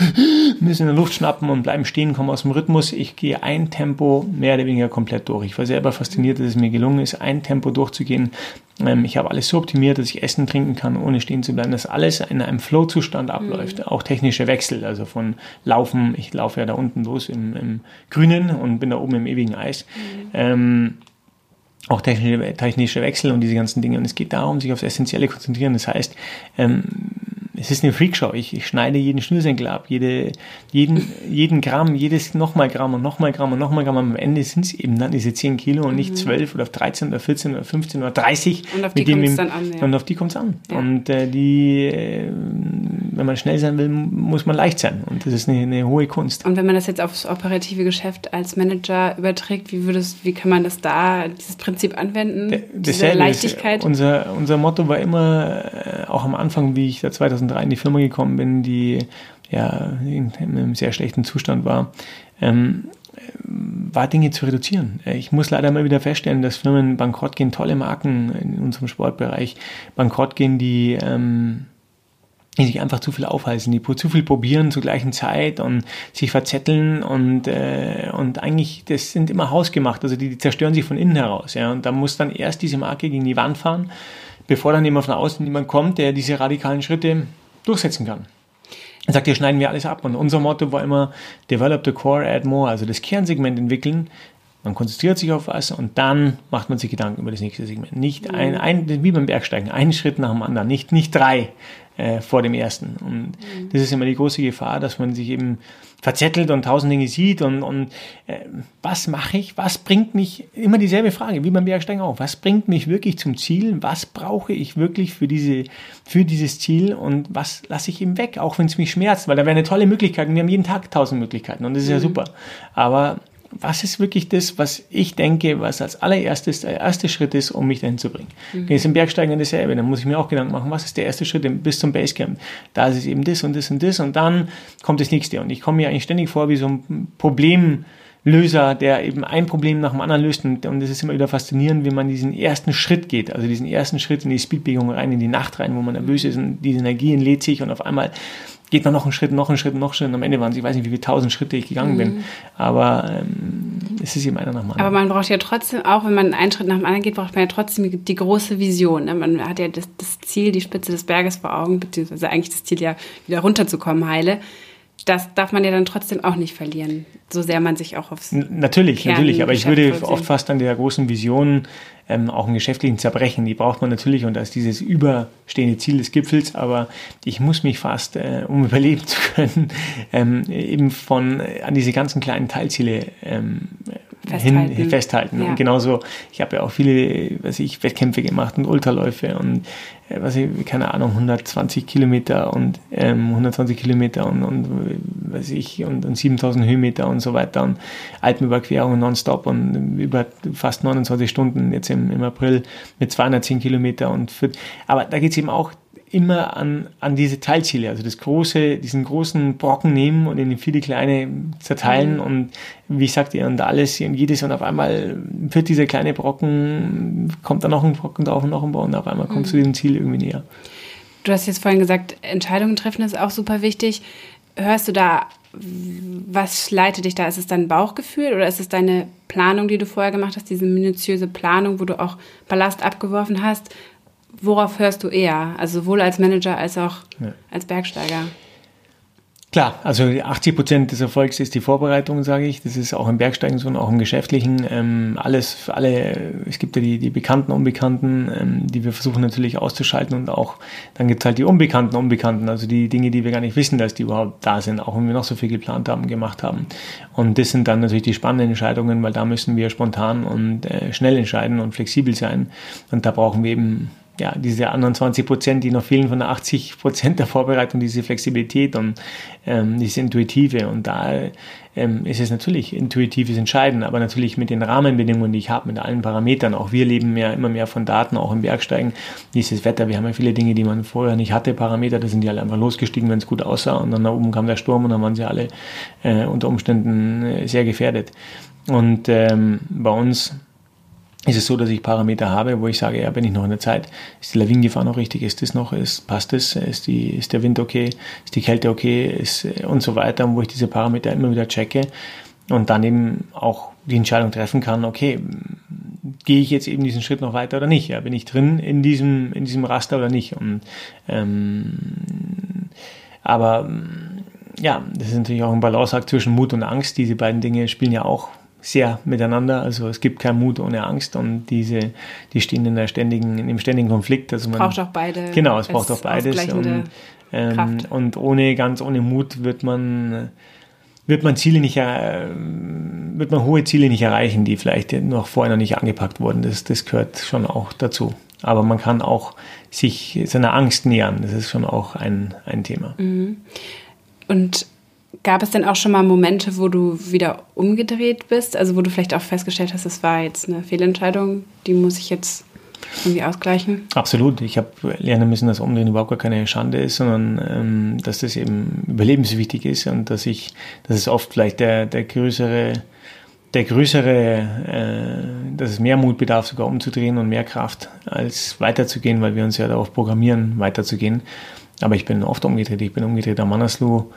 müssen in der Luft schnappen und bleiben stehen, kommen aus dem Rhythmus. Ich gehe ein Tempo mehr oder weniger komplett durch. Ich war selber fasziniert, dass es mir gelungen ist, ein Tempo durchzugehen, ich habe alles so optimiert, dass ich essen, trinken kann, ohne stehen zu bleiben, dass alles in einem Flow-Zustand abläuft. Mhm. Auch technische Wechsel, also von Laufen, ich laufe ja da unten los im, im Grünen und bin da oben im ewigen Eis. Mhm. Ähm, auch technische, technische Wechsel und diese ganzen Dinge. Und es geht darum, sich aufs Essentielle konzentrieren. Das heißt, ähm, es ist eine Freakshow. Ich, ich schneide jeden Schnürsenkel ab, jede, jeden, jeden Gramm, jedes nochmal Gramm und nochmal Gramm und nochmal Gramm. Am Ende sind es eben dann diese 10 Kilo und nicht 12 mhm. oder 13 oder 14 oder 15 oder 30. Und auf die kommt es dann an. Ja. Und auf die kommt es an. Ja. Und äh, die, äh, wenn man schnell sein will, muss man leicht sein. Und das ist eine, eine, hohe Kunst. Und wenn man das jetzt aufs operative Geschäft als Manager überträgt, wie, würdest, wie kann man das da, dieses Prinzip anwenden? Der, diese Leichtigkeit? Unser, unser Motto war immer, äh, auch am Anfang, wie ich da 2003 in die Firma gekommen bin, die ja in, einem sehr schlechten Zustand war, ähm, war Dinge zu reduzieren. Ich muss leider mal wieder feststellen, dass Firmen bankrott gehen, tolle Marken in unserem Sportbereich bankrott gehen, die ähm, die sich einfach zu viel aufhalten, die zu viel probieren zur gleichen Zeit und sich verzetteln und, äh, und eigentlich, das sind immer hausgemacht, also die, die zerstören sich von innen heraus. Ja, und da muss dann erst diese Marke gegen die Wand fahren, bevor dann jemand von außen jemand kommt, der diese radikalen Schritte durchsetzen kann. Er sagt, hier schneiden wir alles ab. Und unser Motto war immer, develop the core, add more, also das Kernsegment entwickeln. Man konzentriert sich auf was und dann macht man sich Gedanken über das nächste Segment. Nicht ein, ein wie beim Bergsteigen, einen Schritt nach dem anderen, nicht, nicht drei äh, vor dem ersten. Und mhm. das ist immer die große Gefahr, dass man sich eben verzettelt und tausend Dinge sieht und, und äh, was mache ich, was bringt mich, immer dieselbe Frage, wie beim Bergsteigen auch, was bringt mich wirklich zum Ziel, was brauche ich wirklich für, diese, für dieses Ziel und was lasse ich eben weg, auch wenn es mich schmerzt, weil da wäre eine tolle Möglichkeit und wir haben jeden Tag tausend Möglichkeiten und das ist mhm. ja super. Aber was ist wirklich das, was ich denke, was als allererstes der erste Schritt ist, um mich dahin zu bringen. Mhm. Jetzt im Bergsteigen dasselbe, dann muss ich mir auch Gedanken machen, was ist der erste Schritt bis zum Basecamp. Da ist es eben das und das und das und dann kommt das nächste. Und ich komme mir eigentlich ständig vor wie so ein Problemlöser, der eben ein Problem nach dem anderen löst. Und, es ist immer wieder faszinierend, wie man diesen ersten Schritt geht, also diesen ersten Schritt in die Speedbewegung rein, in die Nacht rein, wo man nervös ist und diese Energie entlädt sich und auf einmal geht man noch einen Schritt, noch einen Schritt, noch einen Schritt. Und am Ende waren es, ich weiß nicht, wie viele tausend Schritte ich gegangen mhm. bin. Aber ähm, es ist eben einer nach dem anderen. Aber man braucht ja trotzdem, auch wenn man einen Schritt nach dem anderen geht, braucht man ja trotzdem die große Vision. Ne? Man hat ja das, das, Ziel, die Spitze des Berges vor Augen, beziehungsweise eigentlich das Ziel ja, wieder runterzukommen, heile. Das darf man ja dann trotzdem auch nicht verlieren, so sehr man sich auch aufs. Natürlich, Kern natürlich, aber ich würde oft fast an der großen Vision ähm, auch einen geschäftlichen Zerbrechen. Die braucht man natürlich und das ist dieses überstehende Ziel des Gipfels, aber ich muss mich fast, äh, um überleben zu können, ähm, eben von äh, an diese ganzen kleinen Teilziele ähm, festhalten. Hin, festhalten. Ja. Und genauso, ich habe ja auch viele, was ich, Wettkämpfe gemacht und Ultraläufe und äh, was ich, keine Ahnung, 120 Kilometer und ähm, 120 Kilometer und, und was ich und, und 7000 Höhenmeter und so weiter und Alpenüberquerungen nonstop und über fast 29 Stunden jetzt im, im April mit 210 Kilometer und für, aber da geht es eben auch immer an, an diese Teilziele, also das große, diesen großen Brocken nehmen und in viele kleine zerteilen mhm. und wie ich sagte, und alles und jedes und auf einmal wird dieser kleine Brocken, kommt da noch ein Brocken drauf und noch ein Brocken und auf einmal kommst mhm. du diesem Ziel irgendwie näher. Du hast jetzt vorhin gesagt, Entscheidungen treffen ist auch super wichtig. Hörst du da, was leitet dich da? Ist es dein Bauchgefühl oder ist es deine Planung, die du vorher gemacht hast, diese minutiöse Planung, wo du auch Ballast abgeworfen hast? Worauf hörst du eher? Also sowohl als Manager als auch ja. als Bergsteiger? Klar, also 80 Prozent des Erfolgs ist die Vorbereitung, sage ich. Das ist auch im Bergsteigen so und auch im Geschäftlichen. Ähm, alles alle, es gibt ja die, die Bekannten, Unbekannten, ähm, die wir versuchen natürlich auszuschalten und auch, dann gibt es halt die Unbekannten, Unbekannten, also die Dinge, die wir gar nicht wissen, dass die überhaupt da sind, auch wenn wir noch so viel geplant haben, gemacht haben. Und das sind dann natürlich die spannenden Entscheidungen, weil da müssen wir spontan und äh, schnell entscheiden und flexibel sein. Und da brauchen wir eben ja, diese anderen 20 Prozent, die noch fehlen von der 80 Prozent der Vorbereitung, diese Flexibilität und ähm, diese Intuitive. Und da ähm, ist es natürlich intuitives Entscheiden, aber natürlich mit den Rahmenbedingungen, die ich habe, mit allen Parametern. Auch wir leben mehr, immer mehr von Daten, auch im Bergsteigen. Dieses Wetter, wir haben ja viele Dinge, die man vorher nicht hatte, Parameter, da sind die alle einfach losgestiegen, wenn es gut aussah. Und dann da oben kam der Sturm und dann waren sie alle äh, unter Umständen äh, sehr gefährdet. Und ähm, bei uns ist es so, dass ich Parameter habe, wo ich sage, ja, bin ich noch in der Zeit, ist die Lawinengefahr noch richtig, ist das noch, ist, passt das, ist, ist der Wind okay, ist die Kälte okay, ist, und so weiter, wo ich diese Parameter immer wieder checke und dann eben auch die Entscheidung treffen kann, okay, gehe ich jetzt eben diesen Schritt noch weiter oder nicht? Ja, bin ich drin in diesem, in diesem Raster oder nicht? Und, ähm, aber ja, das ist natürlich auch ein Balanceakt zwischen Mut und Angst. Diese beiden Dinge spielen ja auch sehr miteinander. Also es gibt keinen Mut ohne Angst und diese, die stehen in der ständigen, in dem ständigen Konflikt. Also man braucht auch beide. Genau, es braucht auch beides. Und, ähm, und ohne, ganz ohne Mut wird man, wird man Ziele nicht, äh, wird man hohe Ziele nicht erreichen, die vielleicht noch vorher noch nicht angepackt wurden. Das, das gehört schon auch dazu. Aber man kann auch sich seiner Angst nähern. Das ist schon auch ein, ein Thema. Mhm. Und Gab es denn auch schon mal Momente, wo du wieder umgedreht bist? Also wo du vielleicht auch festgestellt hast, es war jetzt eine Fehlentscheidung, die muss ich jetzt irgendwie ausgleichen? Absolut. Ich habe lernen müssen, dass Umdrehen überhaupt gar keine Schande ist, sondern ähm, dass das eben überlebenswichtig ist und dass ich, dass es oft vielleicht der, der größere, der größere, äh, dass es mehr Mut bedarf, sogar umzudrehen und mehr Kraft, als weiterzugehen, weil wir uns ja darauf programmieren, weiterzugehen. Aber ich bin oft umgedreht. Ich bin umgedreht am Manaslu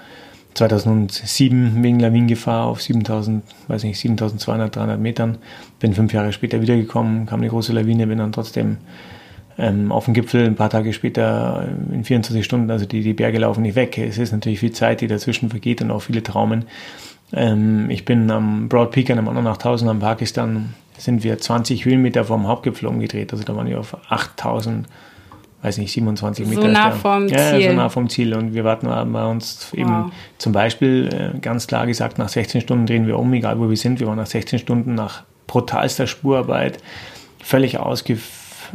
2007 wegen Lawinengefahr auf 7000, weiß nicht, 7200, 300 Metern. Bin fünf Jahre später wiedergekommen, kam eine große Lawine, bin dann trotzdem ähm, auf dem Gipfel ein paar Tage später in 24 Stunden, also die, die Berge laufen nicht weg. Es ist natürlich viel Zeit, die dazwischen vergeht und auch viele Traumen. Ähm, ich bin am Broad Peak, an einem anderen 8000 am Pakistan, sind wir 20 Höhenmeter vom Hauptgipfel umgedreht. Also da waren wir auf 8000 weiß nicht, 27 Meter. So nah vom Ziel. Ja, so nah vom Ziel. Und wir warten bei uns wow. eben zum Beispiel äh, ganz klar gesagt, nach 16 Stunden drehen wir um, egal wo wir sind. Wir waren nach 16 Stunden nach brutalster Spurarbeit völlig ausge,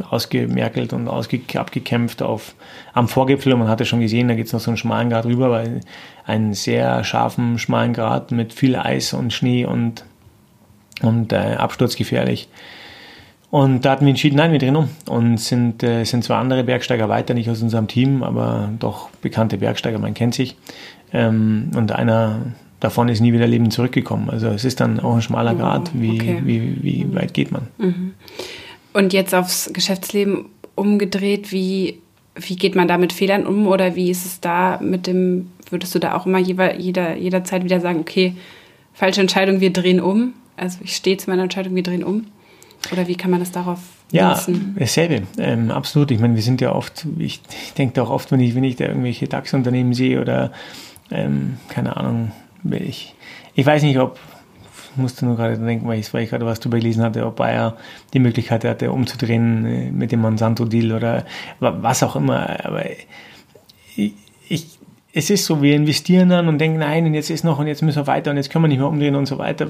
ausgemerkelt und ausge, abgekämpft auf, am Vorgipfel. Und man hatte schon gesehen, da geht es noch so einen schmalen Grad rüber, weil einen sehr scharfen, schmalen Grad mit viel Eis und Schnee und, und äh, absturzgefährlich. Und da hatten wir entschieden, nein, wir drehen um. Und sind, äh, sind zwar andere Bergsteiger weiter, nicht aus unserem Team, aber doch bekannte Bergsteiger, man kennt sich. Ähm, und einer davon ist nie wieder lebend zurückgekommen. Also es ist dann auch ein schmaler oh, Grad, wie, okay. wie, wie weit geht man. Mhm. Und jetzt aufs Geschäftsleben umgedreht, wie, wie geht man da mit Fehlern um oder wie ist es da mit dem, würdest du da auch immer jeder, jeder, jederzeit wieder sagen, okay, falsche Entscheidung, wir drehen um? Also ich stehe zu meiner Entscheidung, wir drehen um? Oder wie kann man das darauf ja, nutzen? Ja, dasselbe. Ähm, absolut. Ich meine, wir sind ja oft, ich, ich denke auch oft, wenn ich, wenn ich da irgendwelche DAX-Unternehmen sehe oder, ähm, keine Ahnung, ich, ich weiß nicht, ob, ich musste nur gerade denken, weil ich, weil ich gerade was drüber gelesen hatte, ob Bayer die Möglichkeit hatte, umzudrehen äh, mit dem Monsanto-Deal oder was auch immer. Aber ich, ich es ist so, wir investieren dann und denken, nein, und jetzt ist noch und jetzt müssen wir weiter und jetzt können wir nicht mehr umdrehen und so weiter.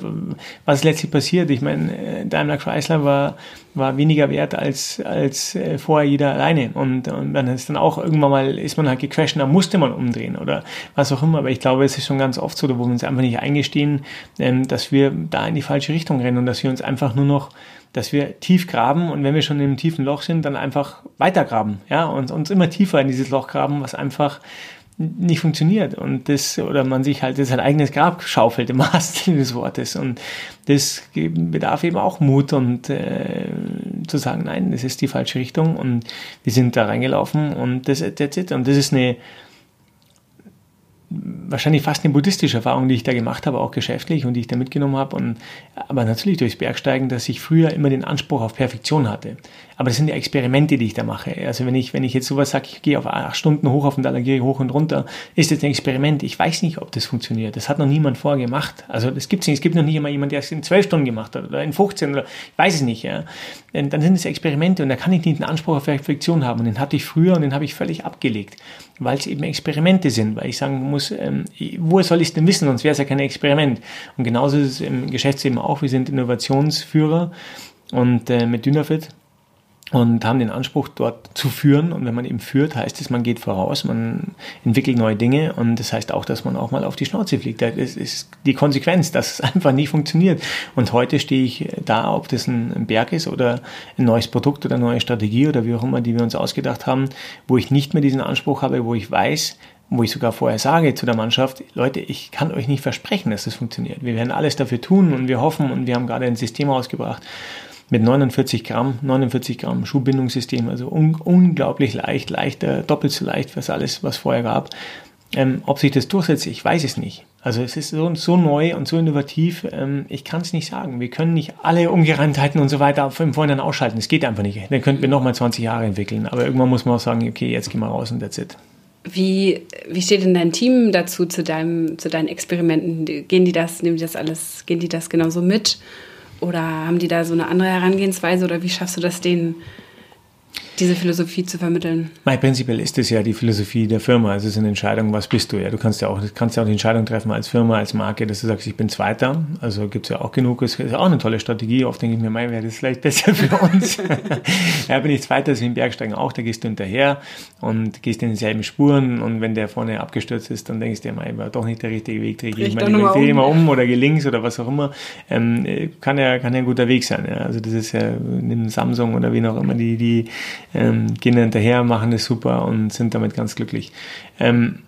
Was ist letztlich passiert? Ich meine, äh, Daimler Chrysler war, war weniger wert als, als äh, vorher jeder alleine. Und, und dann ist dann auch irgendwann mal, ist man halt gecrashed und da musste man umdrehen oder was auch immer. Aber ich glaube, es ist schon ganz oft so, wo wir uns einfach nicht eingestehen, ähm, dass wir da in die falsche Richtung rennen und dass wir uns einfach nur noch dass wir tief graben und wenn wir schon einem tiefen Loch sind, dann einfach weitergraben, ja, und uns immer tiefer in dieses Loch graben, was einfach nicht funktioniert und das oder man sich halt sein eigenes Grab schaufelt im wahrsten des Wortes und das bedarf eben auch Mut und äh, zu sagen, nein, das ist die falsche Richtung und wir sind da reingelaufen und das, that's it. und das ist eine wahrscheinlich fast eine buddhistische Erfahrung, die ich da gemacht habe, auch geschäftlich und die ich da mitgenommen habe. Und, aber natürlich durchs Bergsteigen, dass ich früher immer den Anspruch auf Perfektion hatte. Aber das sind ja Experimente, die ich da mache. Also wenn ich, wenn ich jetzt sowas sage, ich gehe auf acht Stunden hoch auf den Dalagiri hoch und runter, ist das ein Experiment. Ich weiß nicht, ob das funktioniert. Das hat noch niemand vorher gemacht. Also das gibt es nicht. Es gibt noch nicht immer jemanden, der es in zwölf Stunden gemacht hat oder in 15 oder ich weiß es nicht. Ja. Dann sind es Experimente und da kann ich nicht den Anspruch auf Perfektion haben. Und den hatte ich früher und den habe ich völlig abgelegt, weil es eben Experimente sind, weil ich sagen muss, ähm, woher soll ich es denn wissen, sonst wäre es ja kein Experiment. Und genauso ist es im Geschäftsleben auch. Wir sind Innovationsführer und äh, mit Dynafit und haben den Anspruch, dort zu führen. Und wenn man eben führt, heißt es, man geht voraus, man entwickelt neue Dinge und das heißt auch, dass man auch mal auf die Schnauze fliegt. Das ist die Konsequenz, dass es einfach nicht funktioniert. Und heute stehe ich da, ob das ein Berg ist oder ein neues Produkt oder eine neue Strategie oder wie auch immer, die wir uns ausgedacht haben, wo ich nicht mehr diesen Anspruch habe, wo ich weiß, wo ich sogar vorher sage zu der Mannschaft, Leute, ich kann euch nicht versprechen, dass das funktioniert. Wir werden alles dafür tun und wir hoffen und wir haben gerade ein System ausgebracht, mit 49 Gramm, 49 Gramm Schuhbindungssystem, also un unglaublich leicht, leichter, doppelt so leicht was alles, was vorher gab. Ähm, ob sich das durchsetzt, ich weiß es nicht. Also es ist so, so neu und so innovativ, ähm, ich kann es nicht sagen. Wir können nicht alle Ungereimtheiten und so weiter im Vorhinein ausschalten. Es geht einfach nicht. Dann könnten wir nochmal 20 Jahre entwickeln. Aber irgendwann muss man auch sagen, okay, jetzt gehen wir raus und that's it. Wie, wie steht denn dein Team dazu, zu, deinem, zu deinen Experimenten? Gehen die das, nehmen die das alles, gehen die das genauso mit? Oder haben die da so eine andere Herangehensweise? Oder wie schaffst du das denen diese Philosophie zu vermitteln? Mein prinzipiell ist es ja die Philosophie der Firma. Also es ist eine Entscheidung, was bist du? Ja, du kannst ja auch, kannst ja auch die Entscheidung treffen als Firma, als Marke, dass du sagst, ich bin Zweiter. Also gibt es ja auch genug. Das ist ja auch eine tolle Strategie. Oft denke ich mir, mein, wäre das vielleicht besser für uns. ja, bin ich Zweiter, ist wie im Bergsteigen auch. Da gehst du hinterher und gehst in dieselben Spuren. Und wenn der vorne abgestürzt ist, dann denkst du dir, mein, war doch nicht der richtige Weg. Drehe ich meine, drehe um. um oder geh links oder was auch immer. Ähm, kann ja, kann ja ein guter Weg sein. Ja. Also das ist ja, nimm Samsung oder wie auch immer, die, die ähm, gehen hinterher, machen es super und sind damit ganz glücklich. Ähm,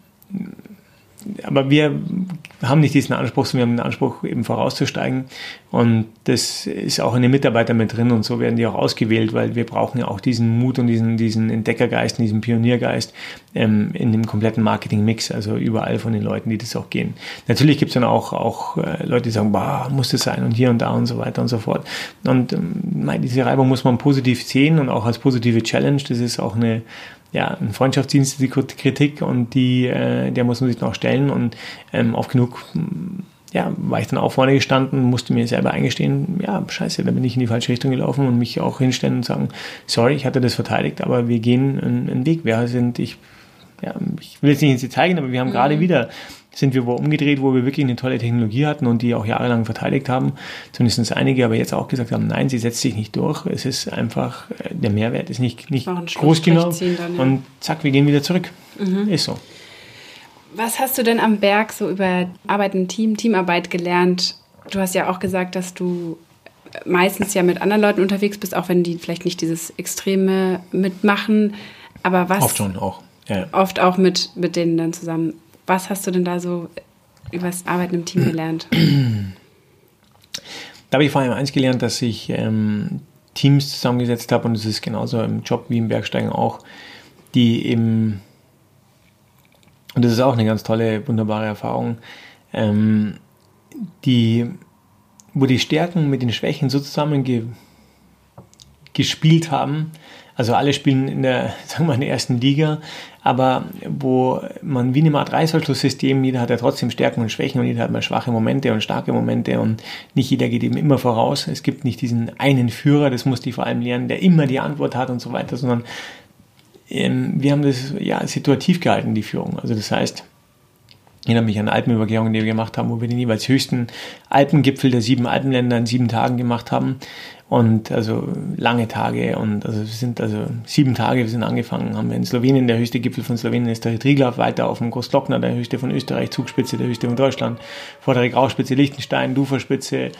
aber wir haben nicht diesen Anspruch, sondern wir haben den Anspruch, eben vorauszusteigen. Und das ist auch in den Mitarbeitern mit drin und so werden die auch ausgewählt, weil wir brauchen ja auch diesen Mut und diesen, diesen Entdeckergeist, diesen Pioniergeist ähm, in dem kompletten Marketing-Mix, also überall von den Leuten, die das auch gehen. Natürlich gibt es dann auch, auch äh, Leute, die sagen, bah, muss das sein und hier und da und so weiter und so fort. Und ähm, diese Reibung muss man positiv sehen und auch als positive Challenge. Das ist auch eine, ja, ein Freundschaftsdienst, die Kritik und die, äh, der muss man sich noch stellen und ähm, oft genug ja, war ich dann auch vorne gestanden, musste mir selber eingestehen, ja, scheiße, da bin ich in die falsche Richtung gelaufen und mich auch hinstellen und sagen, sorry, ich hatte das verteidigt, aber wir gehen einen, einen Weg. Wir sind, ich, ja, ich will jetzt nicht ins Detail gehen, aber wir haben mhm. gerade wieder sind wir wo umgedreht, wo wir wirklich eine tolle Technologie hatten und die auch jahrelang verteidigt haben. Zumindest einige, aber jetzt auch gesagt haben, nein, sie setzt sich nicht durch. Es ist einfach, äh, der Mehrwert ist nicht, nicht groß genug. Dann, ja. Und zack, wir gehen wieder zurück. Mhm. Ist so. Was hast du denn am Berg so über Arbeit im Team, Teamarbeit gelernt? Du hast ja auch gesagt, dass du meistens ja mit anderen Leuten unterwegs bist, auch wenn die vielleicht nicht dieses Extreme mitmachen. Aber was? Oft schon auch. Ja. Oft auch mit, mit denen dann zusammen. Was hast du denn da so über das Arbeiten im Team gelernt? Da habe ich vor allem eins gelernt, dass ich ähm, Teams zusammengesetzt habe und es ist genauso im Job wie im Bergsteigen auch, die eben, und das ist auch eine ganz tolle, wunderbare Erfahrung, ähm, die, wo die Stärken mit den Schwächen so zusammen ge, gespielt haben, also alle spielen in der, sagen wir in der ersten Liga, aber wo man wie in einem Art Reißverschlusssystem, jeder hat ja trotzdem Stärken und Schwächen und jeder hat mal schwache Momente und starke Momente und nicht jeder geht eben immer voraus. Es gibt nicht diesen einen Führer, das musste ich vor allem lernen, der immer die Antwort hat und so weiter, sondern ähm, wir haben das ja situativ gehalten, die Führung. Also das heißt, Ich erinnere mich an Alpenübergehungen, die wir gemacht haben, wo wir den jeweils höchsten Alpengipfel der sieben Alpenländer in sieben Tagen gemacht haben. Und also lange Tage und also wir sind also sieben Tage, wir sind angefangen, haben wir in Slowenien, der höchste Gipfel von Slowenien ist der Triglav, weiter auf dem Großglockner, der höchste von Österreich, Zugspitze, der höchste von Deutschland, Vorderreg Rauchspitze, Liechtenstein, Duferspitze,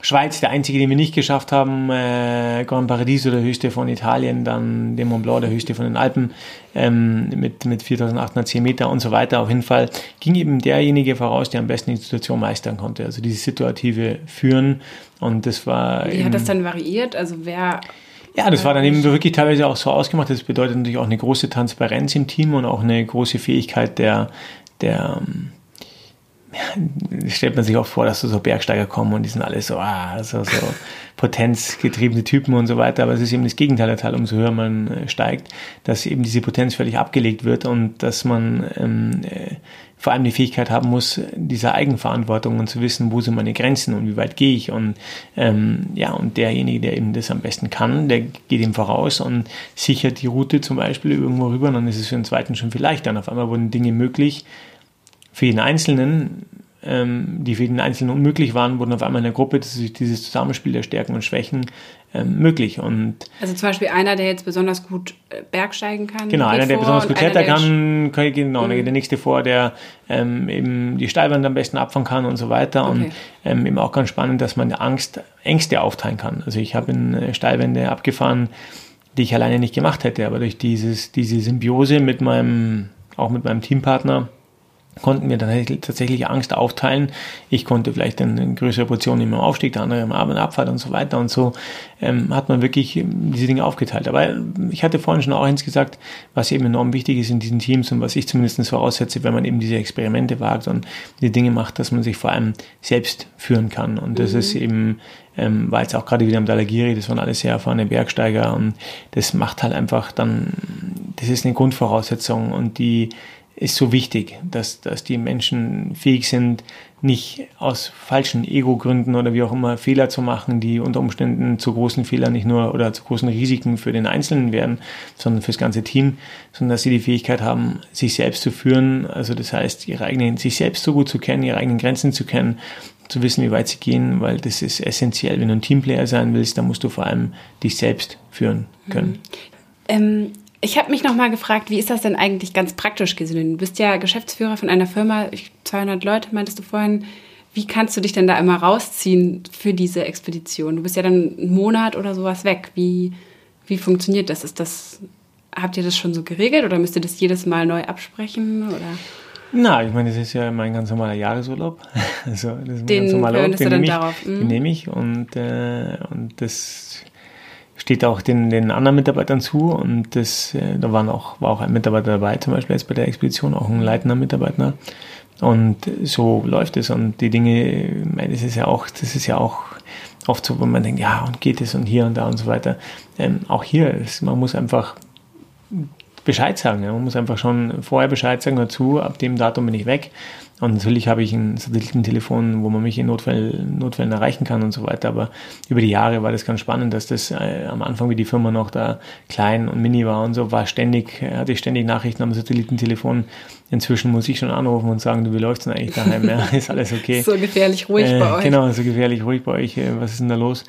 Schweiz, der einzige, den wir nicht geschafft haben, äh, Gran Paradiso, der höchste von Italien, dann der Mont Blanc, der höchste von den Alpen, ähm, mit, mit 4810 Meter und so weiter. Auf jeden Fall ging eben derjenige voraus, der am besten die Situation meistern konnte, also dieses situative Führen. Und das war. Wie hat das dann variiert? Also wer ja, das war dann eben wirklich teilweise auch so ausgemacht. Das bedeutet natürlich auch eine große Transparenz im Team und auch eine große Fähigkeit der, der, ähm, stellt man sich auch vor, dass so Bergsteiger kommen und die sind alle so, ah, so, so potenzgetriebene Typen und so weiter. Aber es ist eben das Gegenteil der Teil, umso höher man äh, steigt, dass eben diese Potenz völlig abgelegt wird und dass man ähm, äh, vor allem die Fähigkeit haben muss, diese Eigenverantwortung und zu wissen, wo sind meine Grenzen und wie weit gehe ich. Und ähm, ja, und derjenige, der eben das am besten kann, der geht ihm voraus und sichert die Route zum Beispiel irgendwo rüber, und dann ist es für den zweiten schon viel leichter. Und auf einmal wurden Dinge möglich, für jeden Einzelnen, ähm, die für jeden Einzelnen unmöglich waren, wurden auf einmal in der Gruppe dieses Zusammenspiel der Stärken und Schwächen ähm, möglich. Und also zum Beispiel einer, der jetzt besonders gut äh, Bergsteigen kann. Genau, einer, der besonders gut klettern kann, kann genau, mhm. der nächste vor, der ähm, eben die Steilwand am besten abfangen kann und so weiter. Okay. Und ähm, eben auch ganz spannend, dass man Angst, Ängste aufteilen kann. Also ich habe in äh, Steilwände abgefahren, die ich alleine nicht gemacht hätte, aber durch dieses, diese Symbiose mit meinem, auch mit meinem Teampartner, konnten wir dann tatsächlich Angst aufteilen. Ich konnte vielleicht eine größere Portion im Aufstieg, der andere im Abend Abfahrt und so weiter. Und so ähm, hat man wirklich ähm, diese Dinge aufgeteilt. Aber ich hatte vorhin schon auch eins gesagt, was eben enorm wichtig ist in diesen Teams und was ich zumindest voraussetze, wenn man eben diese Experimente wagt und die Dinge macht, dass man sich vor allem selbst führen kann. Und das mhm. ist eben, ähm, war jetzt auch gerade wieder im Dalagiri, das waren alles sehr erfahrene Bergsteiger und das macht halt einfach dann, das ist eine Grundvoraussetzung und die ist so wichtig, dass, dass die Menschen fähig sind, nicht aus falschen Ego-Gründen oder wie auch immer Fehler zu machen, die unter Umständen zu großen Fehlern nicht nur oder zu großen Risiken für den Einzelnen werden, sondern fürs ganze Team, sondern dass sie die Fähigkeit haben, sich selbst zu führen, also das heißt, ihre eigenen, sich selbst so gut zu kennen, ihre eigenen Grenzen zu kennen, zu wissen, wie weit sie gehen, weil das ist essentiell. Wenn du ein Teamplayer sein willst, dann musst du vor allem dich selbst führen können. Mhm. Ähm ich habe mich noch mal gefragt, wie ist das denn eigentlich ganz praktisch gesehen? Du bist ja Geschäftsführer von einer Firma, 200 Leute meintest du vorhin. Wie kannst du dich denn da immer rausziehen für diese Expedition? Du bist ja dann einen Monat oder sowas weg. Wie, wie funktioniert das? Ist das? Habt ihr das schon so geregelt oder müsst ihr das jedes Mal neu absprechen? Oder? Na, ich meine, das ist ja mein ganz normaler Jahresurlaub. Also, das ist den ganz normaler Urlaub, den, nehme ich, darauf. den mhm. nehme ich und, äh, und das steht auch den, den anderen Mitarbeitern zu und das, äh, da waren auch, war auch ein Mitarbeiter dabei, zum Beispiel jetzt bei der Expedition, auch ein leitender Mitarbeiter. Und so läuft es und die Dinge, das ist ja auch, das ist ja auch oft so, wo man denkt, ja, und geht es und hier und da und so weiter. Ähm, auch hier, ist, man muss einfach Bescheid sagen. Ja. Man muss einfach schon vorher Bescheid sagen dazu, ab dem Datum bin ich weg. Und natürlich habe ich ein Satellitentelefon, wo man mich in Notfällen, Notfällen erreichen kann und so weiter. Aber über die Jahre war das ganz spannend, dass das äh, am Anfang, wie die Firma noch da klein und mini war und so, war ständig, hatte ich ständig Nachrichten am Satellitentelefon. Inzwischen muss ich schon anrufen und sagen, du, wie läuft's denn eigentlich daheim? Ja, ist alles okay. so gefährlich ruhig äh, bei euch. Genau, so gefährlich ruhig bei euch. Äh, was ist denn da los?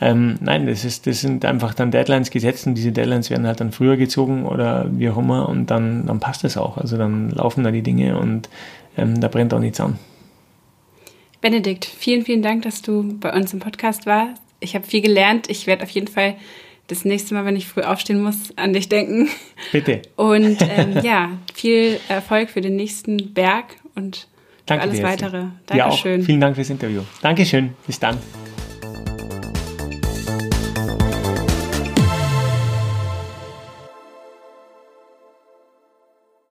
Ähm, nein, das, ist, das sind einfach dann Deadlines gesetzt und diese Deadlines werden halt dann früher gezogen oder wie auch immer und dann, dann passt es auch. Also dann laufen da die Dinge und ähm, da brennt auch nichts an. Benedikt, vielen, vielen Dank, dass du bei uns im Podcast warst. Ich habe viel gelernt. Ich werde auf jeden Fall das nächste Mal, wenn ich früh aufstehen muss, an dich denken. Bitte. Und ähm, ja, viel Erfolg für den nächsten Berg und Danke alles dir, weitere. Dankeschön. Ja, Vielen Dank fürs Interview. Dankeschön. Bis dann.